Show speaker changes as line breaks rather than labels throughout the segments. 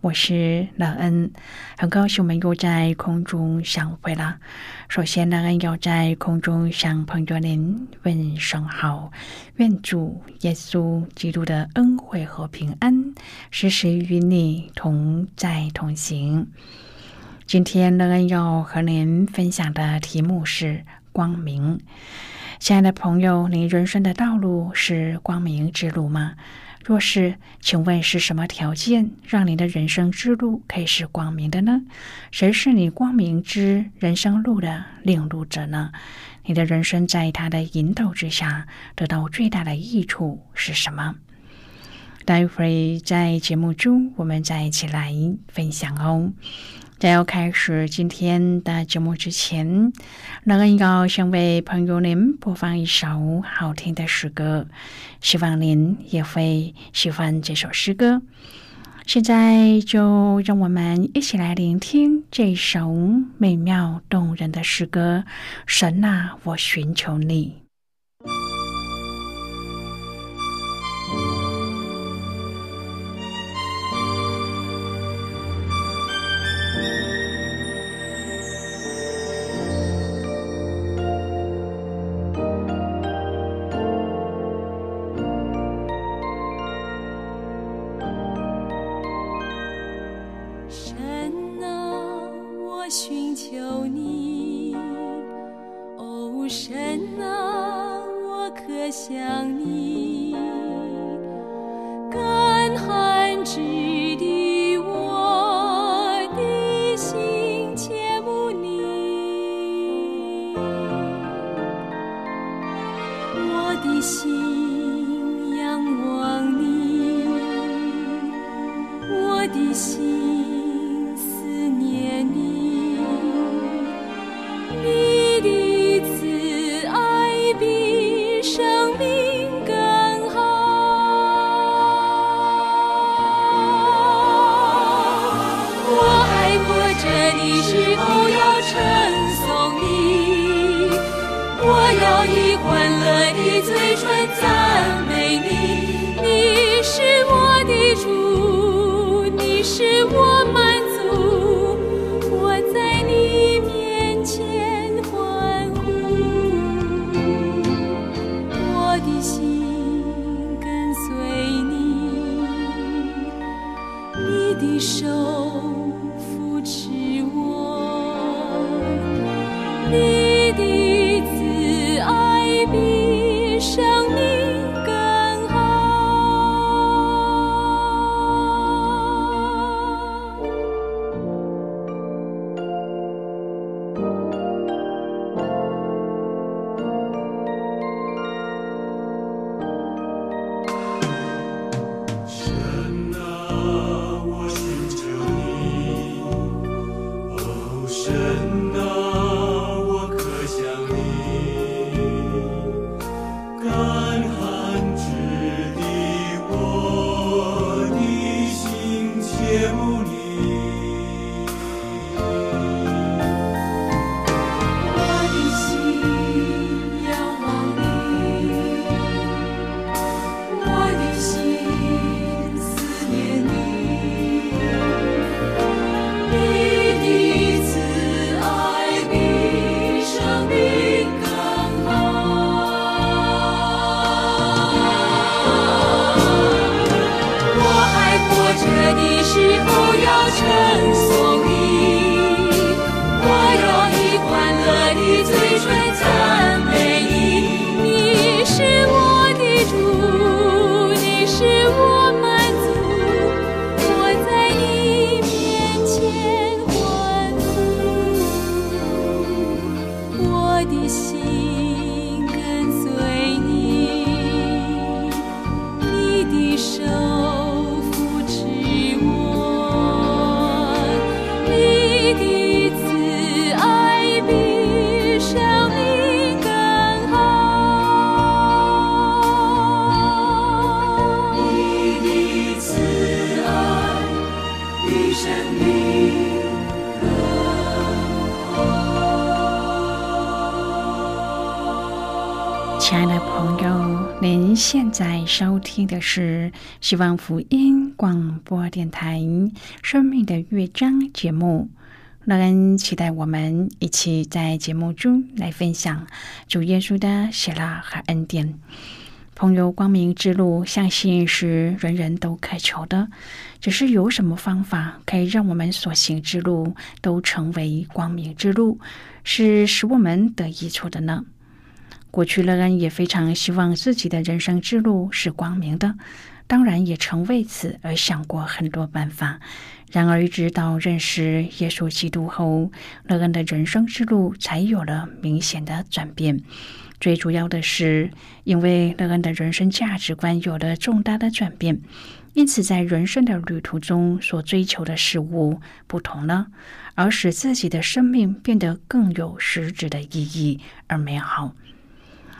我是乐恩，很高兴我们又在空中相会了。首先，乐恩要在空中向朋友您问声好，愿主耶稣基督的恩惠和平安时时与你同在同行。今天，乐恩要和您分享的题目是光明。亲爱的朋友，您人生的道路是光明之路吗？若是，请问是什么条件让你的人生之路可以是光明的呢？谁是你光明之人生路的领路者呢？你的人生在他的引导之下得到最大的益处是什么？待会在节目中我们再一起来分享哦。在要开始今天的节目之前，乐恩要先为朋友您播放一首好听的诗歌，希望您也会喜欢这首诗歌。现在就让我们一起来聆听这首美妙动人的诗歌。神啊，我寻求你。的心。一生。收听的是希望福音广播电台《生命的乐章》节目。乐恩期待我们一起在节目中来分享主耶稣的喜乐和恩典。朋友，光明之路，相信是人人都渴求的。只是有什么方法可以让我们所行之路都成为光明之路，是使我们得益处的呢？过去乐恩也非常希望自己的人生之路是光明的，当然也曾为此而想过很多办法。然而，一直到认识耶稣基督后，乐恩的人生之路才有了明显的转变。最主要的是，因为乐恩的人生价值观有了重大的转变，因此在人生的旅途中所追求的事物不同了，而使自己的生命变得更有实质的意义而美好。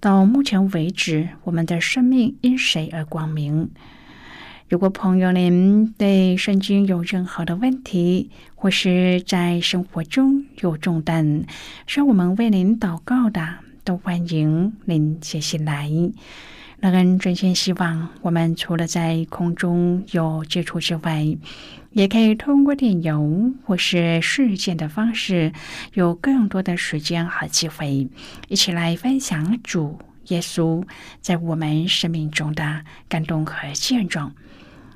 到目前为止，我们的生命因谁而光明？如果朋友您对圣经有任何的问题，或是在生活中有重担，需要我们为您祷告的，都欢迎您写信来。乐恩真心希望，我们除了在空中有接触之外，也可以通过电邮或是事件的方式，有更多的时间和机会，一起来分享主耶稣在我们生命中的感动和见证。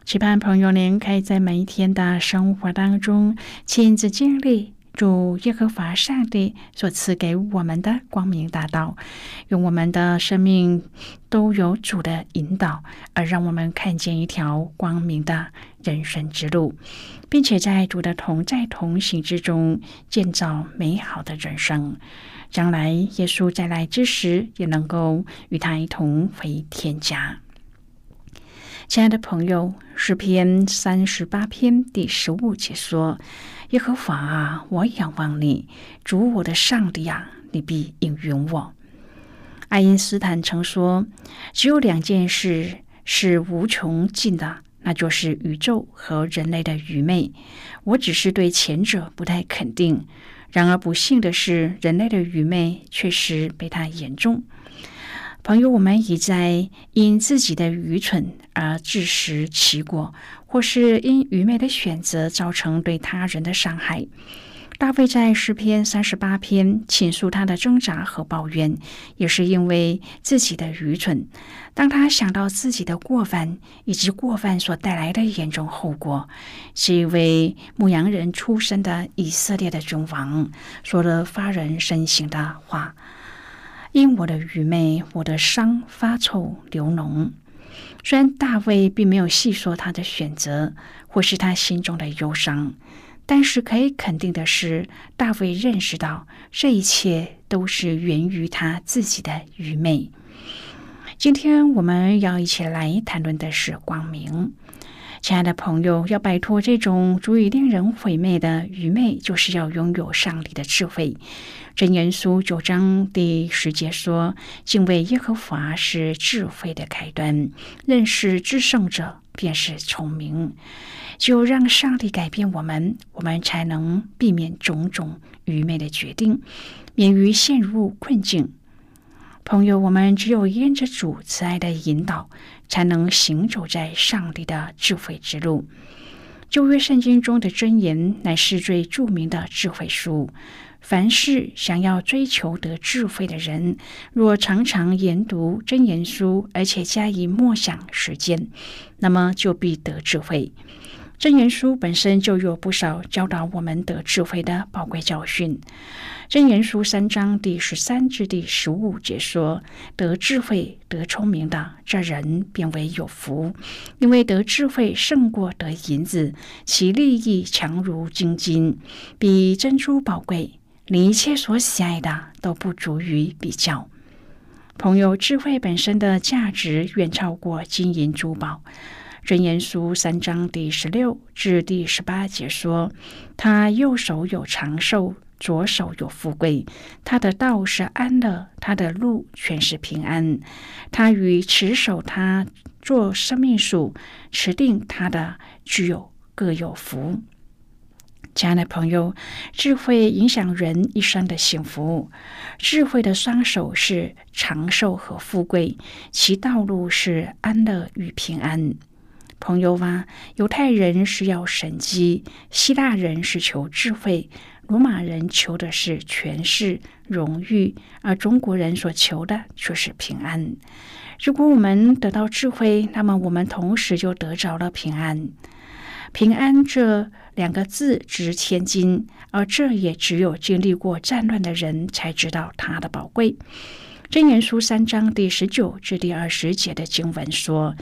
期盼朋友您可以在每一天的生活当中亲自经历。主耶和华上帝所赐给我们的光明大道，用我们的生命都有主的引导，而让我们看见一条光明的人生之路，并且在主的同在同行之中建造美好的人生。将来耶稣再来之时，也能够与他一同回天家。亲爱的朋友，诗篇三十八篇第十五节说。耶和华啊，我仰望你，主我的上帝啊，你必应允我。爱因斯坦曾说：“只有两件事是无穷尽的，那就是宇宙和人类的愚昧。我只是对前者不太肯定。然而不幸的是，人类的愚昧确实被他言中。”朋友，我们已在因自己的愚蠢而自食其果，或是因愚昧的选择造成对他人的伤害。大卫在诗篇三十八篇倾诉他的挣扎和抱怨，也是因为自己的愚蠢。当他想到自己的过犯以及过犯所带来的严重后果，是一位牧羊人出身的以色列的君王说了发人深省的话。因我的愚昧，我的伤发臭流脓。虽然大卫并没有细说他的选择，或是他心中的忧伤，但是可以肯定的是，大卫认识到这一切都是源于他自己的愚昧。今天我们要一起来谈论的是光明。亲爱的朋友，要摆脱这种足以令人毁灭的愚昧，就是要拥有上帝的智慧。真言书九章第十节说：“敬畏耶和华是智慧的开端，认识至圣者便是聪明。”就让上帝改变我们，我们才能避免种种愚昧的决定，免于陷入困境。朋友，我们只有沿着主慈爱的引导。才能行走在上帝的智慧之路。旧约圣经中的箴言乃是最著名的智慧书。凡是想要追求得智慧的人，若常常研读箴言书，而且加以默想实践，那么就必得智慧。真言书本身就有不少教导我们得智慧的宝贵教训。真言书三章第十三至第十五节说：“得智慧、得聪明的这人，便为有福，因为得智慧胜过得银子，其利益强如金金，比珍珠宝贵。你一切所喜爱的都不足于比较。”朋友，智慧本身的价值远超过金银珠宝。真言书三章第十六至第十八节说：“他右手有长寿，左手有富贵。他的道是安乐，他的路全是平安。他与持守他做生命树，持定他的具有各有福。”亲爱的朋友，智慧影响人一生的幸福。智慧的双手是长寿和富贵，其道路是安乐与平安。朋友啊，犹太人是要神机，希腊人是求智慧，罗马人求的是权势、荣誉，而中国人所求的却是平安。如果我们得到智慧，那么我们同时就得着了平安。平安这两个字值千金，而这也只有经历过战乱的人才知道它的宝贵。箴言书三章第十九至第二十节的经文说：“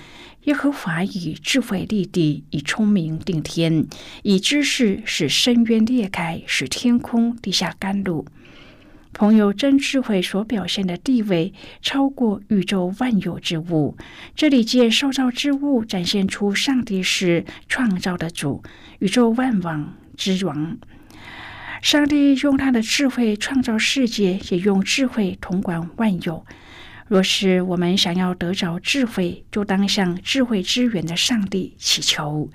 耶和华以智慧立地，以聪明定天，以知识使深渊裂开，使天空地下甘露。”朋友，真智慧所表现的地位超过宇宙万有之物。这里借受造之物展现出上帝是创造的主，宇宙万王之王。上帝用他的智慧创造世界，也用智慧统管万有。若是我们想要得着智慧，就当向智慧之源的上帝祈求。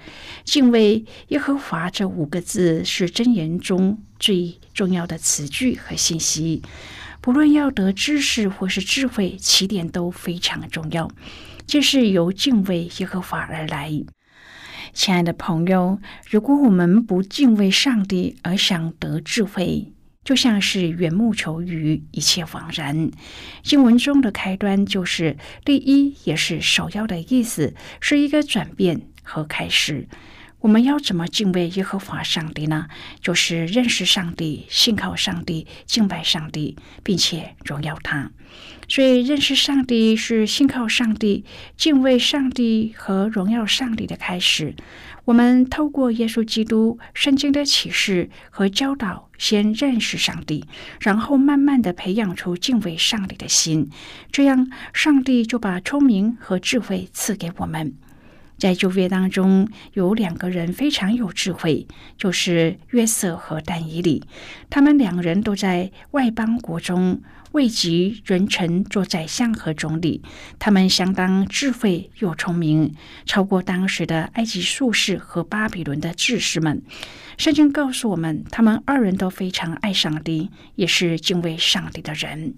敬畏耶和华这五个字是箴言中最重要的词句和信息。不论要得知识或是智慧，起点都非常重要，这是由敬畏耶和华而来。亲爱的朋友，如果我们不敬畏上帝而想得智慧，就像是缘木求鱼，一切枉然。经文中的开端就是第一，也是首要的意思，是一个转变和开始。我们要怎么敬畏耶和华上帝呢？就是认识上帝、信靠上帝、敬拜上帝，并且荣耀他。所以，认识上帝是信靠上帝、敬畏上帝和荣耀上帝的开始。我们透过耶稣基督圣经的启示和教导，先认识上帝，然后慢慢的培养出敬畏上帝的心。这样，上帝就把聪明和智慧赐给我们。在旧约当中，有两个人非常有智慧，就是约瑟和但以理。他们两人都在外邦国中位极人臣，做宰相和总理。他们相当智慧又聪明，超过当时的埃及术士和巴比伦的智士们。圣经告诉我们，他们二人都非常爱上帝，也是敬畏上帝的人。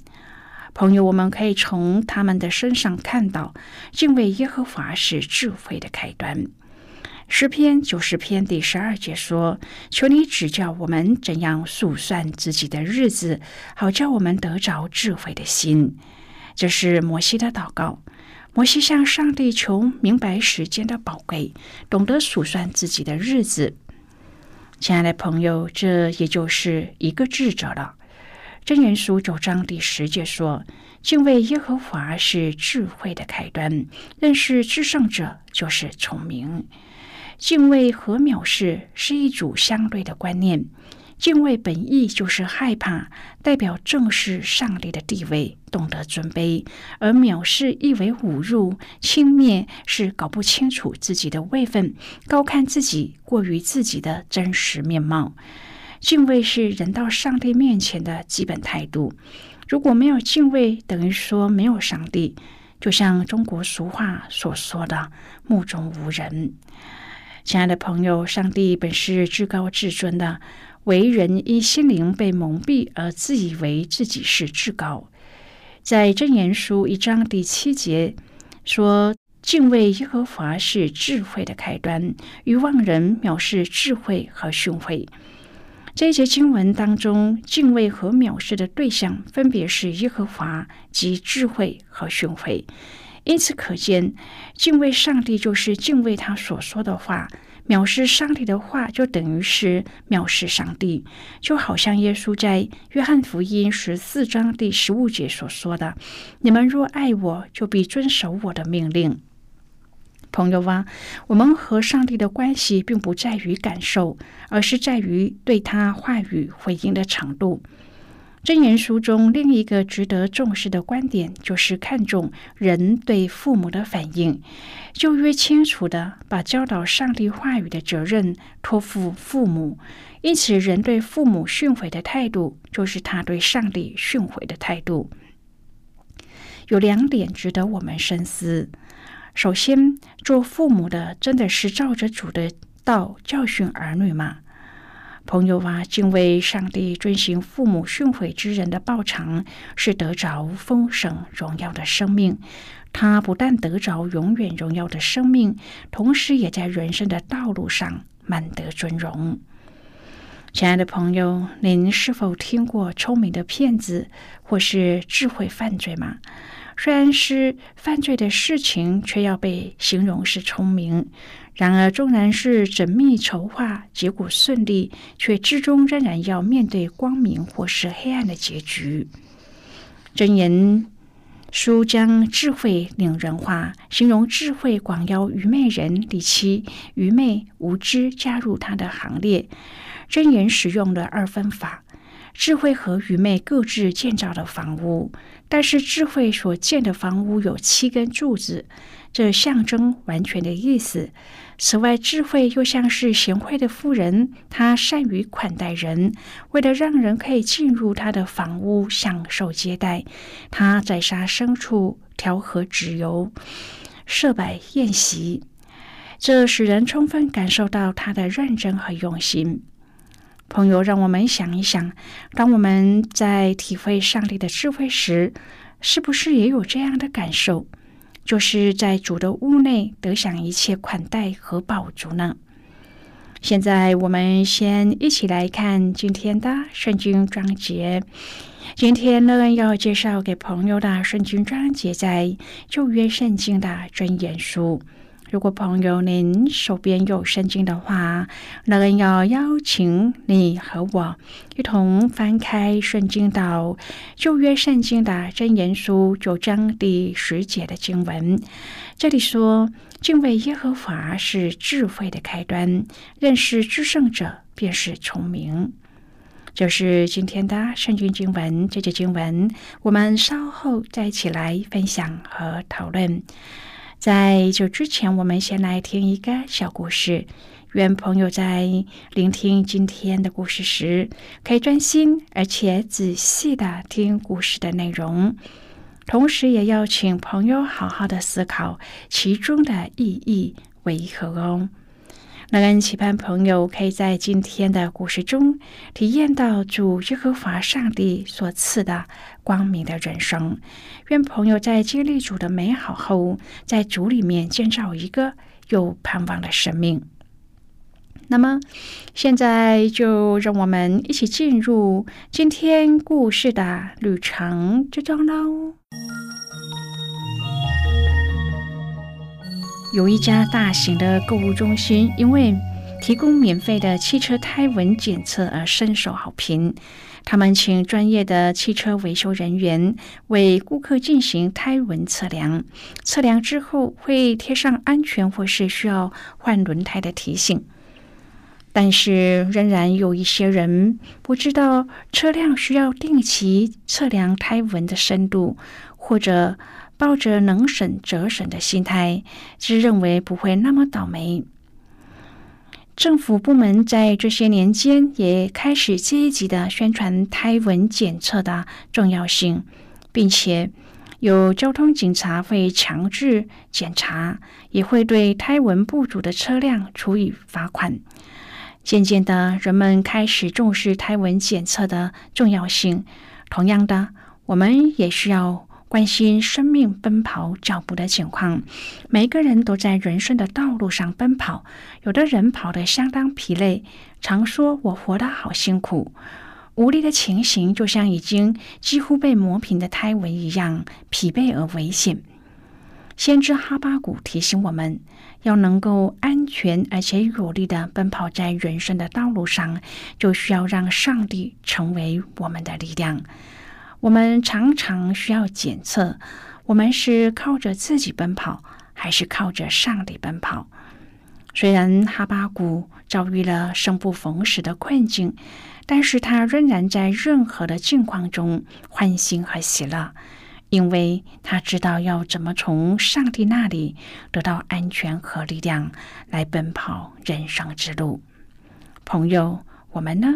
朋友，我们可以从他们的身上看到，敬畏耶和华是智慧的开端。诗篇九十篇第十二节说：“求你指教我们怎样数算自己的日子，好叫我们得着智慧的心。”这是摩西的祷告。摩西向上帝求明白时间的宝贵，懂得数算自己的日子。亲爱的朋友，这也就是一个智者了。真言书九章第十节说：“敬畏耶和华是智慧的开端，认识至圣者就是聪明。敬畏和藐视是一组相对的观念。敬畏本意就是害怕，代表正视上帝的地位，懂得尊卑；而藐视意为侮辱、轻蔑，是搞不清楚自己的位分，高看自己，过于自己的真实面貌。”敬畏是人到上帝面前的基本态度。如果没有敬畏，等于说没有上帝。就像中国俗话所说的“目中无人”。亲爱的朋友，上帝本是至高至尊的，为人因心灵被蒙蔽而自以为自己是至高。在箴言书一章第七节说：“敬畏耶和华是智慧的开端。”愚妄人藐视智慧和训诲。这一节经文当中，敬畏和藐视的对象分别是耶和华及智慧和训诲。因此可见，敬畏上帝就是敬畏他所说的话；藐视上帝的话，就等于是藐视上帝。就好像耶稣在约翰福音十四章第十五节所说的：“你们若爱我，就必遵守我的命令。”朋友啊，我们和上帝的关系并不在于感受，而是在于对他话语回应的程度。箴言书中另一个值得重视的观点，就是看重人对父母的反应。就越清楚的把教导上帝话语的责任托付父母，因此人对父母训诲的态度，就是他对上帝训诲的态度。有两点值得我们深思：首先，做父母的真的是照着主的道教训儿女吗？朋友啊，敬畏上帝、遵行父母训诲之人的报偿是得着丰盛荣耀的生命。他不但得着永远荣耀的生命，同时也在人生的道路上满得尊荣。亲爱的朋友，您是否听过聪明的骗子或是智慧犯罪吗？虽然是犯罪的事情，却要被形容是聪明。然而，纵然是缜密筹划，结果顺利，却最终仍然要面对光明或是黑暗的结局。箴言书将智慧领人化，形容智慧广邀愚昧人，里其愚昧无知加入他的行列。箴言使用了二分法。智慧和愚昧各自建造的房屋，但是智慧所建的房屋有七根柱子，这象征完全的意思。此外，智慧又像是贤惠的妇人，她善于款待人，为了让人可以进入她的房屋享受接待，她宰杀牲畜，调和脂油，设摆宴席，这使人充分感受到她的认真和用心。朋友，让我们想一想，当我们在体会上帝的智慧时，是不是也有这样的感受？就是在主的屋内得享一切款待和宝足呢？现在，我们先一起来看今天的圣经章节。今天呢，要介绍给朋友的圣经章节在旧约圣经的箴言书。如果朋友您手边有圣经的话，那人要邀请你和我一同翻开圣经到旧约圣经的真言书九章第十节的经文。这里说：“敬畏耶和华是智慧的开端，认识至圣者便是聪明。”就是今天的圣经经文。这节经文我们稍后再一起来分享和讨论。在这之前，我们先来听一个小故事。愿朋友在聆听今天的故事时，可以专心而且仔细的听故事的内容，同时也要请朋友好好的思考其中的意义为何哦。那人期盼朋友可以在今天的故事中体验到主耶和华上帝所赐的光明的人生。愿朋友在经历主的美好后，在主里面建造一个有盼望的生命。那么，现在就让我们一起进入今天故事的旅程之中喽。有一家大型的购物中心，因为提供免费的汽车胎纹检测而深受好评。他们请专业的汽车维修人员为顾客进行胎纹测量，测量之后会贴上安全或是需要换轮胎的提醒。但是，仍然有一些人不知道车辆需要定期测量胎纹的深度，或者。抱着能省则省的心态，只认为不会那么倒霉。政府部门在这些年间也开始积极的宣传胎纹检测的重要性，并且有交通警察会强制检查，也会对胎纹不足的车辆处以罚款。渐渐的，人们开始重视胎纹检测的重要性。同样的，我们也需要。关心生命奔跑脚步的情况，每个人都在人生的道路上奔跑。有的人跑得相当疲累，常说我活得好辛苦。无力的情形就像已经几乎被磨平的胎纹一样疲惫而危险。先知哈巴谷提醒我们，要能够安全而且有力的奔跑在人生的道路上，就需要让上帝成为我们的力量。我们常常需要检测，我们是靠着自己奔跑，还是靠着上帝奔跑？虽然哈巴谷遭遇了生不逢时的困境，但是他仍然在任何的境况中欢欣和喜乐，因为他知道要怎么从上帝那里得到安全和力量来奔跑人生之路。朋友，我们呢？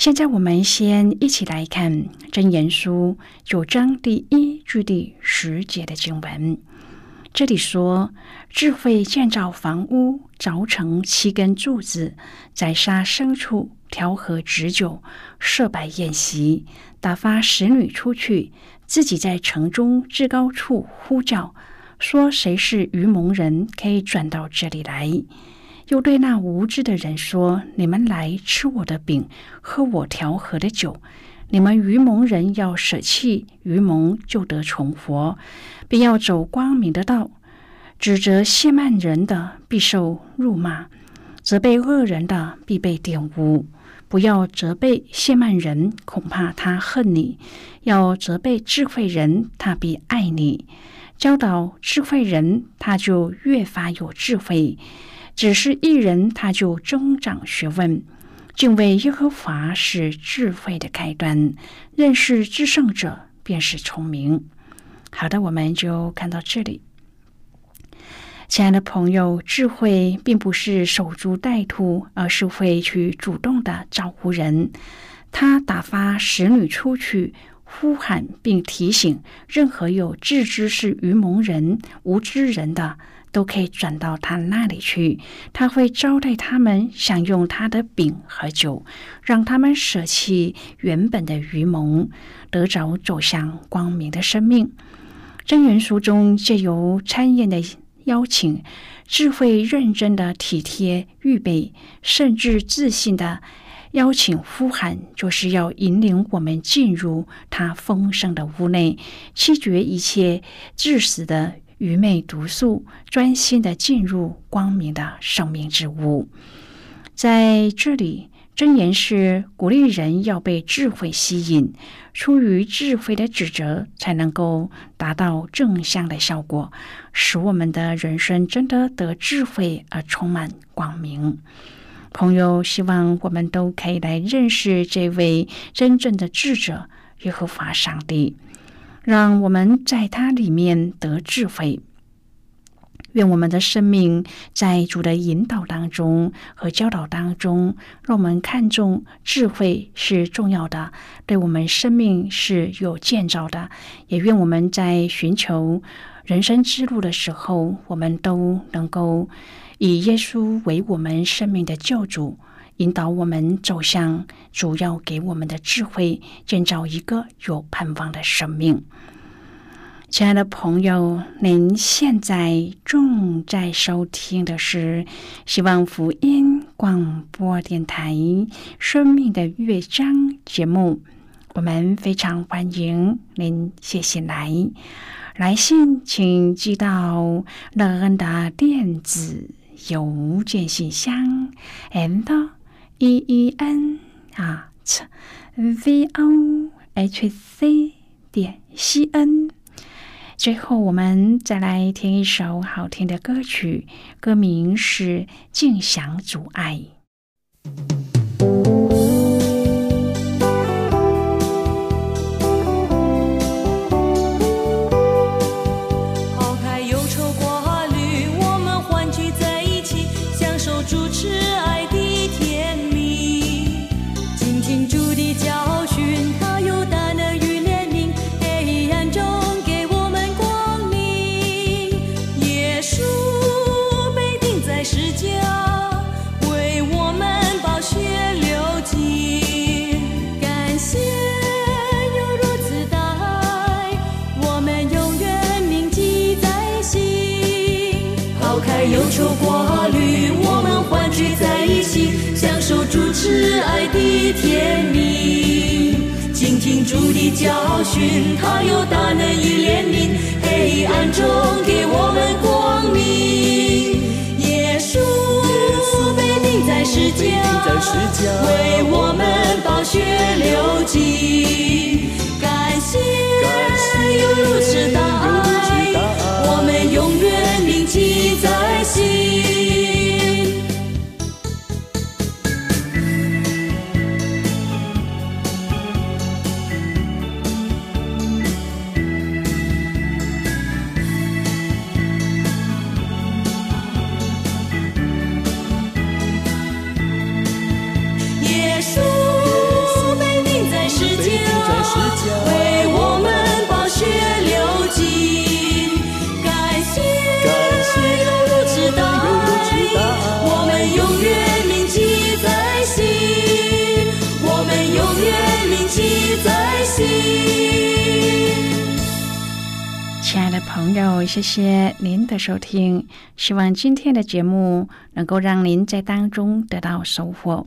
现在，我们先一起来看《真言书》九章第一句第十节的经文。这里说：“智慧建造房屋，凿成七根柱子，宰杀牲畜，调和旨酒，设摆宴席，打发使女出去，自己在城中至高处呼叫，说：谁是愚蒙人，可以转到这里来？又对那无知的人说：你们来吃我的饼，喝我调和的酒。你们愚蒙人要舍弃愚蒙，就得重活。”并要走光明的道，指责亵慢人的必受辱骂，责备恶人的必被玷污。不要责备亵慢人，恐怕他恨你；要责备智慧人，他必爱你。教导智慧人，他就越发有智慧；只是一人，他就增长学问。敬畏耶和华是智慧的开端，认识至圣者便是聪明。好的，我们就看到这里。亲爱的朋友，智慧并不是守株待兔，而是会去主动的照顾人。他打发使女出去，呼喊并提醒任何有自知是愚蒙人、无知人的，都可以转到他那里去。他会招待他们，享用他的饼和酒，让他们舍弃原本的愚蒙，得着走向光明的生命。真言书中借由参宴的邀请，智慧认真的体贴预备，甚至自信的邀请呼喊，就是要引领我们进入他丰盛的屋内，弃绝一切致死的愚昧毒素，专心的进入光明的生命之屋。在这里。箴言是鼓励人要被智慧吸引，出于智慧的指责，才能够达到正向的效果，使我们的人生真的得智慧而充满光明。朋友，希望我们都可以来认识这位真正的智者耶和华上帝，让我们在他里面得智慧。愿我们的生命在主的引导当中和教导当中，让我们看重智慧是重要的，对我们生命是有建造的。也愿我们在寻求人生之路的时候，我们都能够以耶稣为我们生命的救主，引导我们走向主要给我们的智慧，建造一个有盼望的生命。亲爱的朋友，您现在正在收听的是希望福音广播电台《生命的乐章》节目。我们非常欢迎您写信来，来信请寄到乐恩的电子邮件信箱，and e e n at v o h c 点 c n。最后，我们再来听一首好听的歌曲，歌名是《静享阻碍》。
是天命。倾听主的教训，他有大能与怜悯，黑暗中给我们光明。耶稣被钉在石架，为我们宝血流尽。感谢有如此大爱，
您的收听，希望今天的节目能够让您在当中得到收获。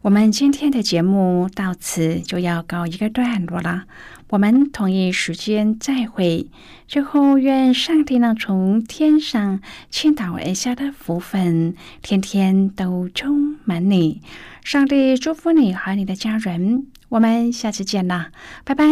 我们今天的节目到此就要告一个段落了，我们同一时间再会。最后，愿上帝能从天上倾倒而下的福分，天天都充满你。上帝祝福你和你的家人，我们下次见啦，拜拜。